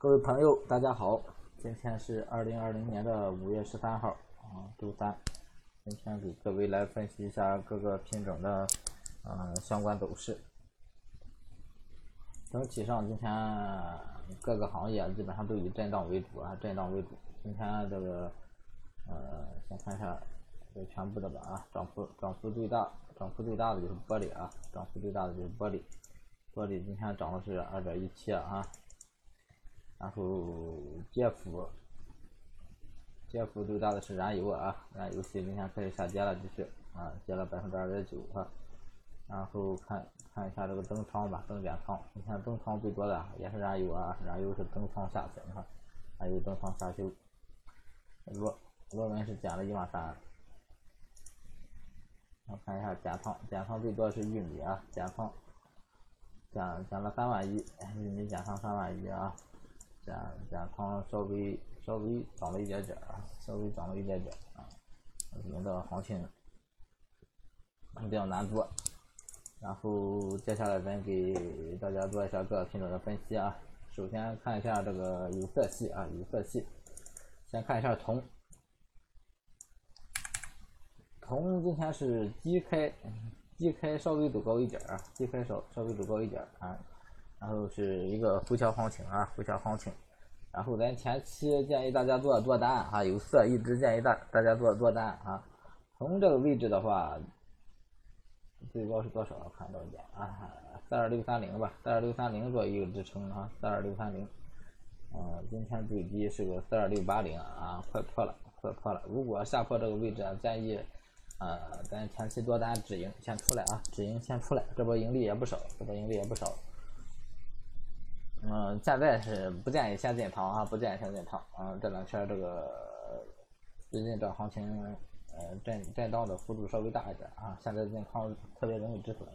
各位朋友，大家好，今天是二零二零年的五月十三号啊，周三。今天给各位来分析一下各个品种的嗯相关走势。整体上，今天各个行业基本上都以震荡为主啊，震荡为主。今天这个呃，先看一下这全部的吧啊，涨幅涨幅最大，涨幅最大的就是玻璃啊，涨幅最大的就是玻璃，玻璃今天涨的是二点一七啊。然后跌幅，跌幅最大的是燃油啊，燃油系明天开始下跌了，继续啊，跌了百分之二点九啊。然后看看一下这个增仓吧，增减仓，你看增仓最多的也是燃油啊，燃油是增仓下去，你看，还有增仓下修。螺螺纹是减了一万三。我看一下减仓，减仓最多是玉米啊，减仓减减了三万一，玉米减仓三万一啊。减减仓稍微稍微涨了一点点啊，稍微涨了一点点啊，我们的行情比较难做。然后接下来咱给大家做一下各品种的分析啊。首先看一下这个有色系啊，有色系，先看一下铜，铜今天是低开，低开稍微走高一点啊，低开稍稍微走高一点啊。然后是一个回调行情啊，回调行情。然后咱前期建议大家做多单啊，有色一直建议大大家做多单啊。从这个位置的话，最高是多少？看到一点啊？四二六三零吧，四二六三零做一个支撑啊，四二六三零。嗯，今天最低是个四二六八零啊，快破了，快破了。如果下破这个位置啊，建议啊，咱前期多单止盈先出来啊，止盈先出来，这波盈利也不少，这波盈利也不少。嗯，现在是不建议先进仓啊，不建议先进仓。嗯，这两天这个最近这行情，呃，震震荡的幅度稍微大一点啊，现在进仓特别容易止损。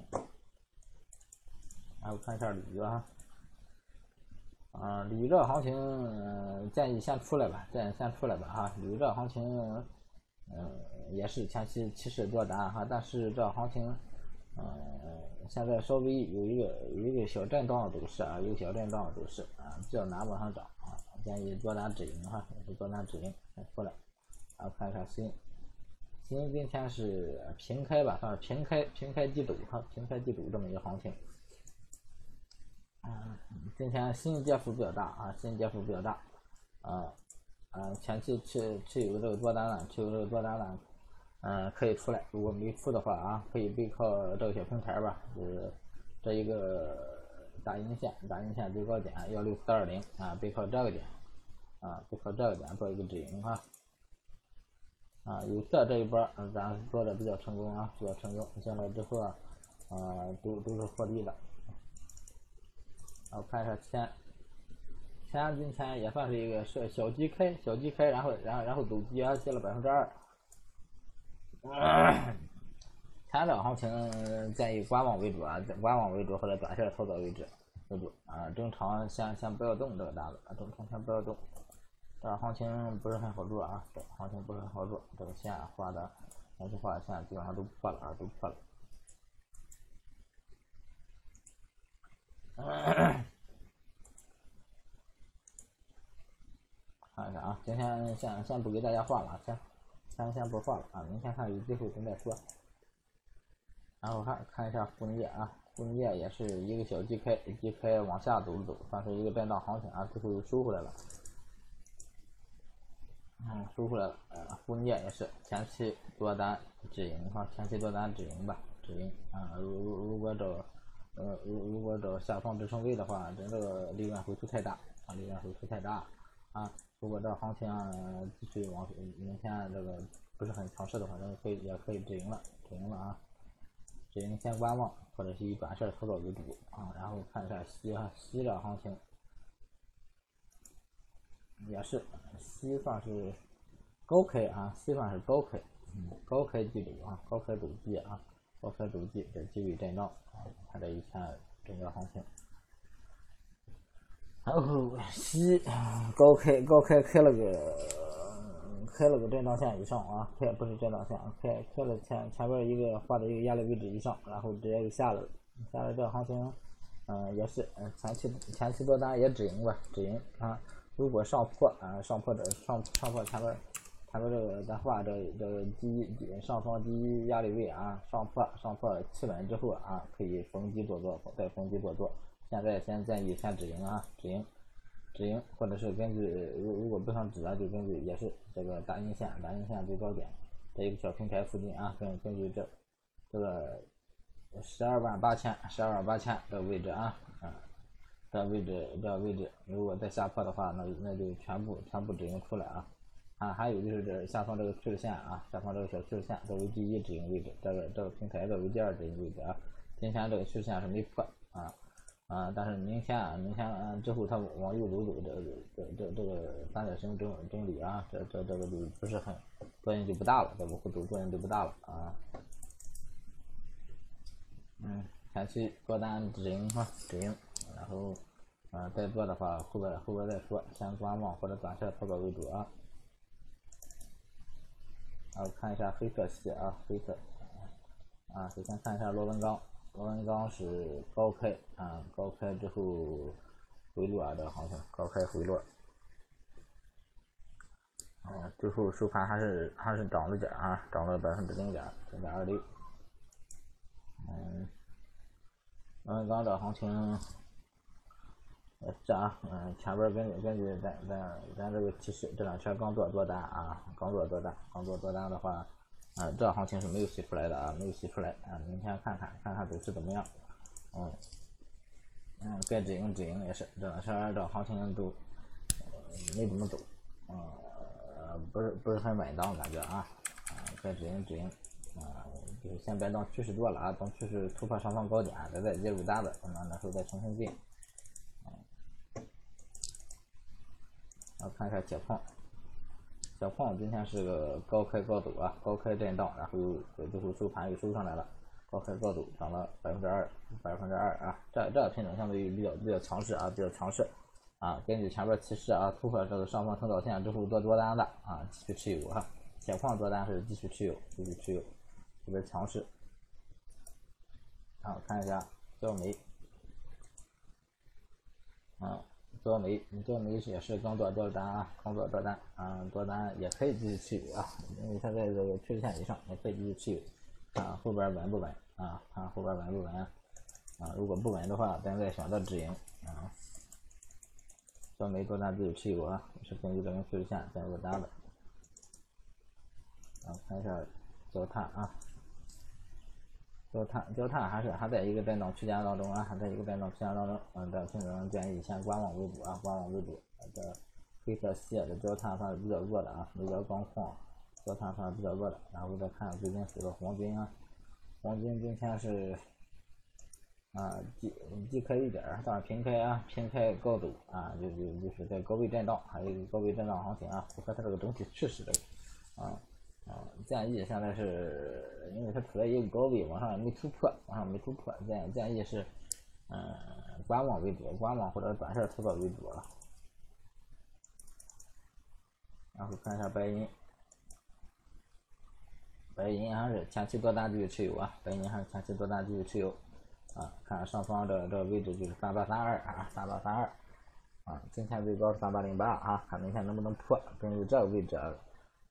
然后看一下铝啊，啊，铝这行情建议先出来吧，建议先出来吧哈。铝这行情，嗯，也是前期趋势多单哈，但是这行情。嗯，现在稍微有一个有一个小震荡的走势啊，有小震荡的走势啊，比较难往上涨啊，建议多单止盈哈，多单止盈先出来。然后看一下锌，锌今天是平开吧，算是平开平开即走哈，平开即走这么一个行情。嗯，今天锌跌幅比较大啊，锌跌幅比较大啊啊，前期持持有这个多单了，持有这个多单了。嗯，可以出来。如果没出的话啊，可以背靠这个小平台吧，就是这一个大阴线，大阴线最高点幺六四二零啊，背靠这个点啊，背靠这个点做一个止盈哈。啊，有色这一波，咱做的比较成功啊，比较成功。进来之后啊，啊，都都是获利的。然后看一下前，前今天也算是一个是小低开，小低开，然后然后然后走低啊，跌了百分之二。前两行情建议观望为主啊，观望为主或者短线操作为主为主啊，正常先先不要动这个单子啊，正常先不要动。这行情不是很好做啊，这行情不是很好做，这个线画的，还是画的线基本上都破了啊，都破了。看一下啊，今天先先不给大家画了，先。先先不画了啊，明天看有机会咱再说。然后看看一下沪镍啊，沪镍也是一个小低开，低开往下走走，算是一个震荡行情啊，最后又收回来了。嗯，收回来了。呃，沪镍也是前期多单止盈哈，前期多单止盈吧，止盈啊。如如果找呃如如果找下方支撑位的话，咱这个利润回吐太大啊，利润回吐太大啊。如果这行情继续往明天这个不是很强势的话，咱们可以也可以止盈了，止盈了啊，止盈先观望，或者是以短线操作为主啊。然后看一下锡哈，锡这行情也是西算是高开啊，西算是高开，嗯，高开即走啊，高开走低啊，高开走低在低位震荡啊，看这一天整个行情。然后西高开高开开了个开了个震荡线以上啊，开不是震荡线，开开了前前边一个画的一个压力位置以上，然后直接就下来了。下来这行情嗯，也是，嗯，前期前期多单也止盈吧，止盈啊。如果上破啊，上破这上上破前边前边这个咱画这这个第一上方第一压力位啊，上破上破企稳之后啊，可以逢低做做，再逢低做做。现在先建议先止盈啊，止盈，止盈，或者是根据如如果不想止啊，就根据也是这个大阴线，大阴线最高点在一个小平台附近啊，根根据这这个。十二万八千，十二万八千这个位置啊，啊，这位置，这位置，如果再下破的话，那那就全部全部止盈出来啊，啊，还有就是这下方这个趋势线啊，下方这个小趋势线作为第一止盈位置，这个这个平台作为第二止盈位置啊，今天这个趋势线是没破啊，啊，但是明天啊，明天之后它往右走走，这这这这个三角形整整理啊，这这这个就不是很作用就不大了，这个幅度作用就不大了啊。嗯，前期多单止盈哈，止盈，然后，啊，再做的话，后边后边再说，先观望或者短线操作为主啊。然后看一下黑色系啊，黑色，啊，首先看一下螺纹钢，螺纹钢是高开啊，高开之后回落啊，这个行情高开回落，啊，最后收盘还是还是涨了点啊，涨了百分之零点零点二六。嗯，嗯，刚的行情也是啊，嗯，前边根据根据咱咱咱这个提示，这两天刚做多单啊，刚做多单，刚做多单的话，啊，这行情是没有洗出来的啊，没有洗出来啊，明天看看看看走势怎么样，嗯，嗯，该止盈止盈也是，这两天这行情都没怎么走，呃，不是不是很稳当感觉啊，啊，该止盈止盈。啊，就是先别当趋势做了啊，等趋势突破上方高点，再再介入单子，那那时候再重新进。啊，然后看一下铁矿，铁矿今天是个高开高走啊，高开震荡，然后又最后收盘又收上来了，高开高走，涨了百分之二，百分之二啊，这这个品种相对于比较比较强势啊，比较强势啊，根据前边提示啊，突破这个上方通道线之后做多单的啊，继续持有哈，铁矿多单是继续持有，继续持有。特别强势，好看一下焦煤，啊，多煤，你多煤也是刚做多单啊，刚做多单，啊，多单也可以继续持有啊，因为它在这个趋势线以上，也可以继续持有，看后边稳不稳啊，看后边稳不稳，啊，如果不稳的话，咱再选择止盈啊，多煤多单继续持有啊，也是根据这根趋势线在做单的，啊，看一下焦炭啊。焦炭，焦炭还是还在一个震荡区间当中啊，还在一个震荡区间当中。嗯，这品种建议先观望为主啊，观望为主。这黑色系的焦炭算是比较弱的啊，美国钢矿焦炭算是比较弱的。然后再看最近这个黄金啊，黄金今天是啊低低开一点，但是平开啊，平开高走啊，就就就是在高位震荡，还有一个高位震荡行情啊，符合它这个整体趋势的啊。建议现在是因为它处在一个高位，往上没突破，往上没突破，建建议是，嗯，观望为主，观望或者短线操作为主了。然后看一下白银，白银还是前期多单继续持有啊，白银还是前期多单继续持有。啊，看上方这这个位置就是三八三二啊，三八三二，啊，今天最高是三八零八啊，看明天能不能破，根据这个位置。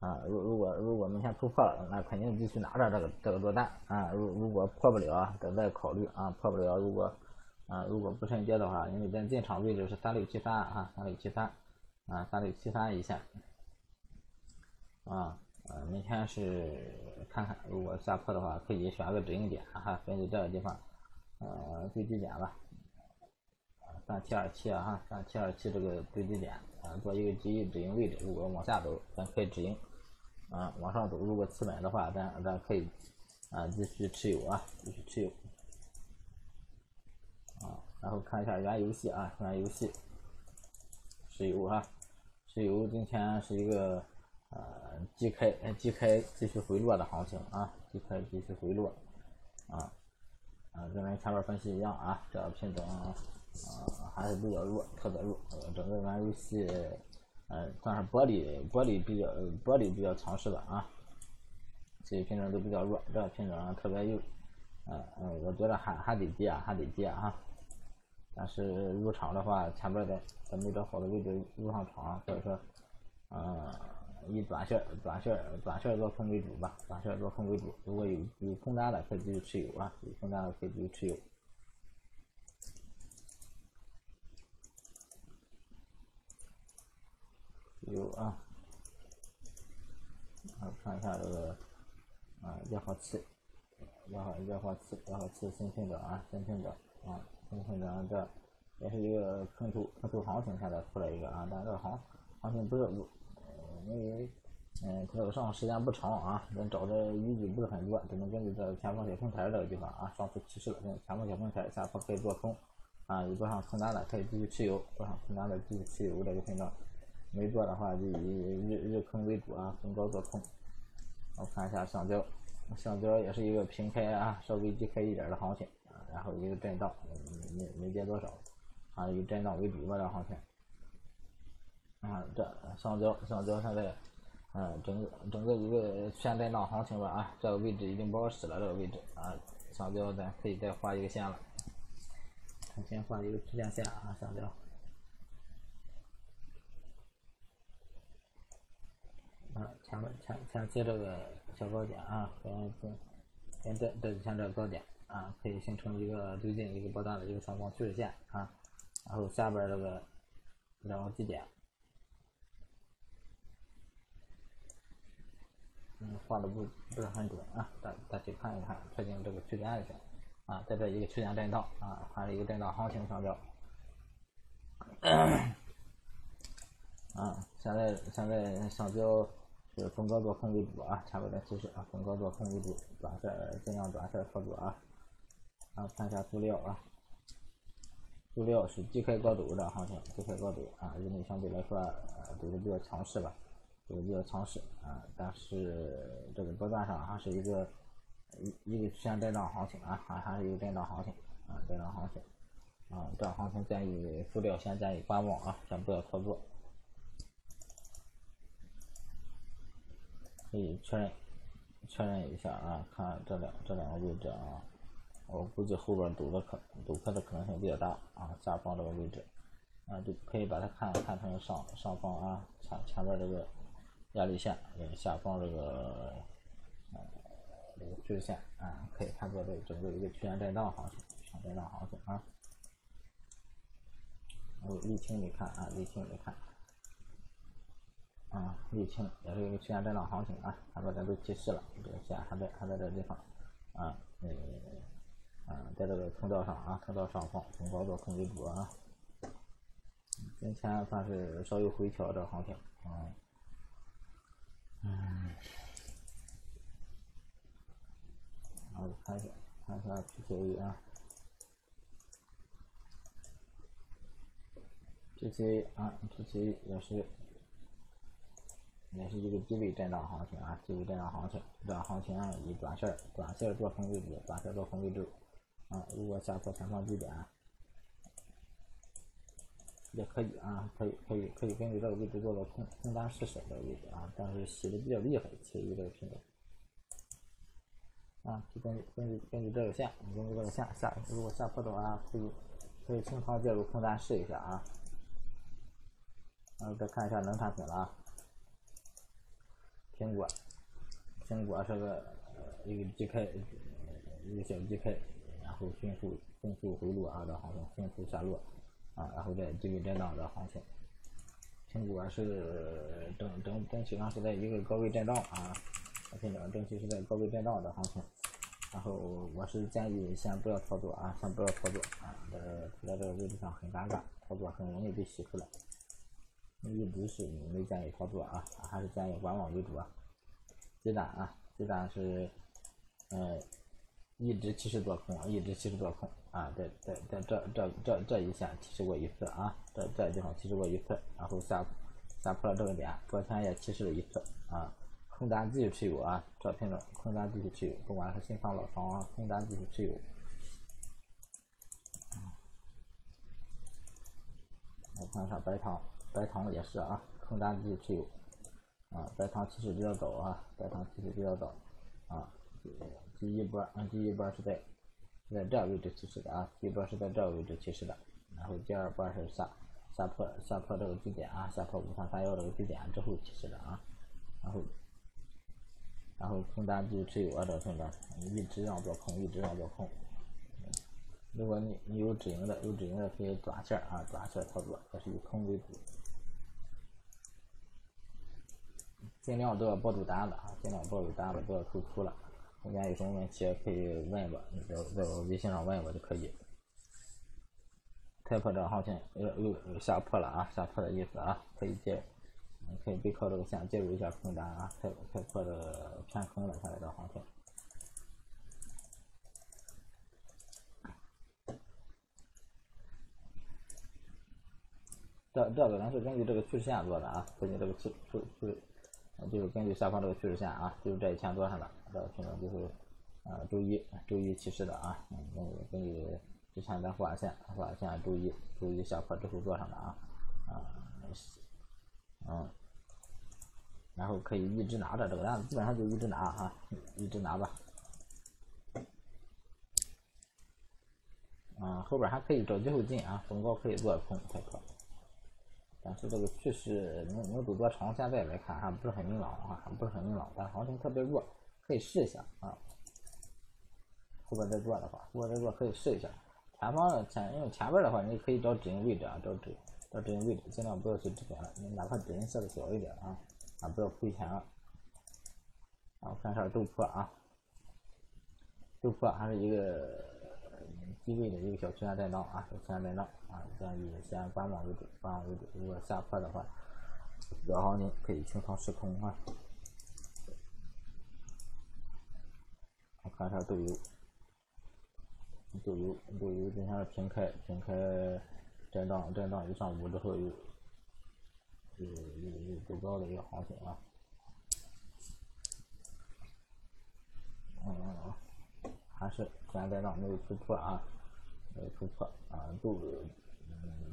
啊，如如果如果明天突破了，那肯定继续拿着这个这个多单啊。如如果破不了，等再考虑啊。破不了，如果啊如果不趁跌的话，因为咱进场位置是三六七三啊，三六七三啊，三六七三一线啊。呃，明天是看看，如果下破的话，可以选个止盈点哈，根据这个地方呃最低点吧，三七二七啊哈，三七二七这个最低点啊，做一个第一止盈位置，如果往下走，咱可以止盈。啊，往上走，如果次买的话，咱咱可以啊继续持有啊，继续持有啊。然后看一下原油系啊，原油系，石油啊，石油今天是一个呃低开低开继续回落的行情啊，低开继续回落啊啊，跟咱前面分析一样啊，这个品种啊还是比较弱，特别弱，整个原油系。嗯，算是玻璃玻璃比较玻璃比较强势的啊，这些品种都比较弱，这个品种特别优，嗯嗯，我觉得还还得接啊，还得接啊，但是入场的话，前边的在没找好的位置入上场，所以说，嗯，以短线、短线、短线做空为主吧，短线做空为主。如果有有空单的，可以继续持有啊，有空单的可以继续持有。有啊，啊，看一下这个啊，二号气，二号二号气，二号气新品的啊，新品的啊。现在这也是一个坑头坑头行情，现在出来一个啊，但这个行行情不是，因为嗯它这个上时间不长啊，咱找的依据不是很多，只能根据这前方小平台这个地方啊，上次提示了，前方小平台下方可以做空啊，有多少空单的可以继续持有，多少空单的继续持有这个频道，没做的话就以日日坑为主啊，逢高做空。我看一下橡胶，橡胶也是一个平开啊，稍微低开一点的行情。然后一个震荡，没没没跌多少，啊，以震荡为主吧，这行情。啊，这橡胶，橡胶现在，嗯，整个整个一个全震荡行情吧，啊，这个位置已经不好使了，这个位置，啊，橡胶咱可以再画一个线了，先画一个区间线啊，橡胶。啊，前面前前期这个小高点啊，跟跟跟这这几天这个高点。啊，可以形成一个最近一个波段的一个上方趋势线啊，然后下边这个两个基点，嗯，画的不不是很准啊，大大家看一看，确定这个区间就行啊，在这一个区间震荡啊，还是一个震荡行情上标，啊，现在现在上标。是逢高做空为主啊，前边的提示啊，逢高做空为主，短线尽量短线操作啊。啊，看一下塑料啊，塑料是低开高走的行情，低开高走啊，日内相对来说呃走的比较强势吧，走的比较强势啊，但是这个波段上还是一个一一个区间震荡行情啊，还还是一个震荡行情啊，震荡行情啊，这行情建议塑料先建议观望啊，先不要操作，可以确认确认一下啊，看这两这两个位置啊。我估计后边走的可走开的可能性比较大啊，下方这个位置啊，就可以把它看看成上上方啊，前前面这个压力线，下方这个呃这个趋势线啊，可以看作这整个一个区间震荡行情，区间震荡行情啊。我沥青你看啊，沥青你看啊，沥青也是一个区间震荡行情啊，前面咱都提示了，这个线还在还在这个地方啊，嗯。嗯，在这个通道上啊，通道上方从高做空为主啊。今天算是稍有回调这行情，嗯，嗯，然后看一下，看一下 PCA 啊，PCA 啊，PCA 也是，也是一个低位震荡行情啊，低位震荡行情，这行情啊以短线短线做空为主，短线做空为主。啊，如果下破前方低点，也可以啊，可以可以可以根据这个位置做个空空单试试这个位置啊，但是洗的比较厉害，其余这个品种啊，就根据根据根据这个线，根据这个线下，如果下破的话，可以可以清仓介入空单试一下啊。然后再看一下能产品了啊，苹果，苹果是个一个低开，一个小低开。然后迅速迅速回落啊，这行情迅速下落啊，然后再低位震荡的行情。苹果是整整整体上是在一个高位震荡啊，品种整体是在高位震荡的行情。然后我是建议先不要操作啊，先不要操作啊，这处在这个位置上很尴尬，操作很容易被洗出来。一直是没建议操作啊，还是建议观望为主啊。鸡蛋啊，鸡蛋是嗯。一直提示做空，一直提示做空啊，在在在这这这这一线提示过一次啊，这这地方提示过一次，然后下下破了这个点，昨天也提示了一次啊，空单继续持有啊，这品种空单继续持有，不管是新仓老仓啊，空单继续持有。我看一下白糖，白糖也是啊，空单继续持有啊，白糖提示比较早啊，白糖提示比较早啊。第一波，啊，第一波是在是在这位置起始的啊，第一波是在这位置起始的，然后第二波是下下破下破这个低点啊，下破五三三幺这个低点之后起势的啊，然后然后空单继续持有啊，这个空单，一直让做空，一直让做空。如果你你有止盈的，有止盈的可以短线啊，短线操作，也是以空为主，尽量都要抱住单子啊，尽量抱住单子，不要突出了。中间有什么问题可以问我，你在在我微信上问我就可以。开破这个行情又又下破了啊，下破的意思啊，可以接，可以背靠这个线介入一下空单啊，开开破的偏空了，现在这行情。这这个呢是根据这个趋势线做的啊，根据这个趋趋趋，就是根据下方这个趋势线啊，就是这一千多上的，这个品种就是呃周一周一起势的啊，嗯，根据之前的画线画线周一周一下破之后做上的啊，啊，嗯，然后可以一直拿着这个单子，基本上就一直拿哈，一直拿吧，嗯，后边还可以找机会进啊，逢高可以做空开破。但是这个趋势能能走多长？现在来看还不是很明朗啊，还不是很明朗。但行情特别弱，可以试一下啊。后边再做的话，后边再做可以试一下。前方的前因为前边的话，你可以找止盈位置啊，找止找止盈位置，尽量不要去止盈了，你哪怕止盈设的小一点啊，啊不要亏钱了。然后看一下周破啊，周破还是一个。低位的一个小区间震荡啊，小区间震荡啊，建议先观望为主，观望为主。如果下破的话，小行情可以清仓试空啊。我看一下豆油，豆油，豆油今天是平开，平开震荡，震荡一上午之后又又又又走高的一个行情啊。嗯嗯嗯。还是现在让没有突破啊，没有突破啊，都嗯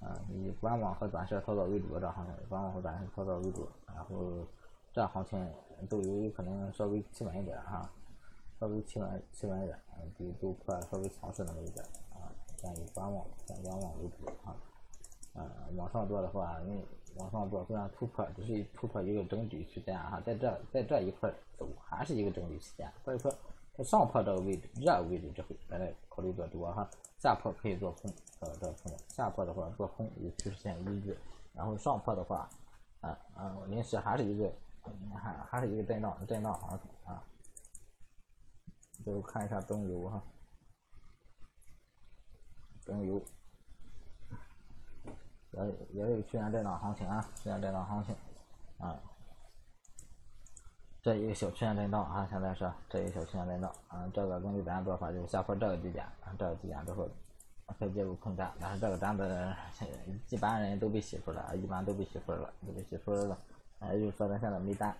啊以观望和短线操作为主，这行情观望和短线操作为主，然后这行情都有可能稍微企稳一点哈，稍微企稳企稳一点，比突破稍微强势那么一点啊，建议观望，先观望为主啊，呃往上做的话，因为往上做虽然突破只是突破一个整体区间哈，在这在这一块走还是一个整体区间，所以说在。上破这个位置，热位置之后，再来考虑做多哈。下破可以做空，呃，这空。下破的话做空与趋势线一致，然后上破的话，啊啊，临时还是一个，还还是一个震荡，震荡行情啊。最后看一下中油哈，中油，也也有去年震荡行情啊，去年震荡行情，啊。这一个小区间震荡啊，现在是这一个小区间震荡啊，这个根据咱做法就是下破这个低点，这个低点之后可以介入空单，但是这个单子 一般人都被洗出了，一般都被洗出来了，都被洗出来了，也就是说咱现在没单，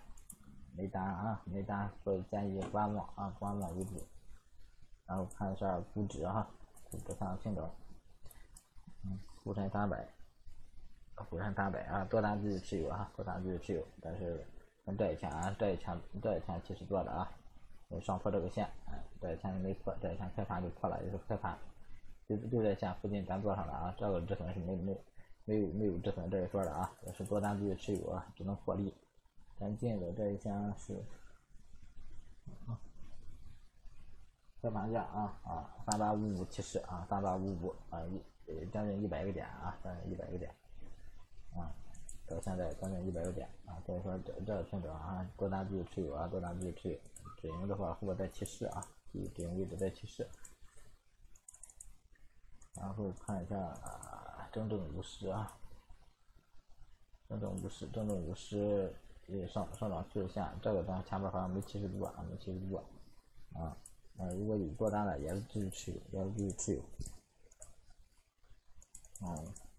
没单啊，没单，所以建议观望啊，观望为主，然后看一下股指哈，股指上听着，嗯，沪深三百，沪深三百啊，多单继续持有啊，多单继续持有，但是。跟这一天啊，这一天这一天其实做的啊，上破这个线，哎，这一天没破，这一天开盘就破了，也是开盘，就就在线附近咱做上了啊，这个止损是没没没有没有止损这一说的啊，也是多单继续持有啊，只能获利。咱进的这一天是，开盘价啊啊，三八五五七十啊，三八五五啊一将近一百个点啊，将近一百个点啊。到现在将近一百个点啊，所以说这这个品种啊，多单继续持有啊，多单继续持有。止盈的话，后边再提示啊，止盈位置再提示。然后看一下啊整整五十啊，整整五十，整整五十也上上涨趋势线，这个咱前面好像没提示住啊，没提示住啊。啊，如果有多单的，也是继续持有，也是继续持有。嗯。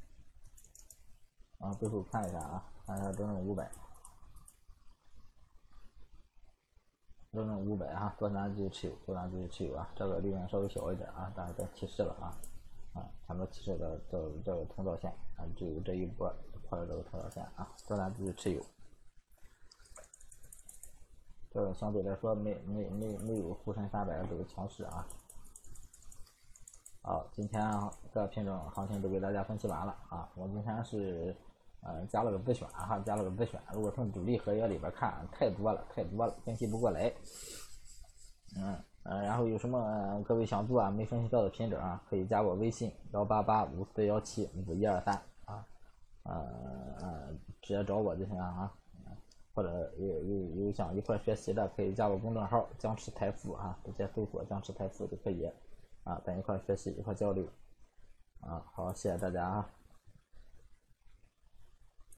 啊，最后看一下啊，看一下整整五百，整整五百啊，多单继续持有，多单继续持有啊，这个利润稍微小一点啊，但是在提示了啊，啊，前面提示的这这个通道线啊，只有这一波破了这个通道线啊，多单继续持有，这个相对来说没没没没有沪深三百这个强势啊，好，今天各品种行情都给大家分析完了啊。我今天是嗯加了个自选哈，加了个自选。如果从主力合约里边看，太多了，太多了，分析不过来。嗯嗯，然后有什么各位想做啊没分析到的品种啊，可以加我微信幺八八五四幺七五一二三啊，呃呃直接找我就行了啊。或者有有有想一块学习的，可以加我公众号僵持财富啊，直接搜索僵持财富就可以啊，咱一块学习一块交流啊。好，谢谢大家啊。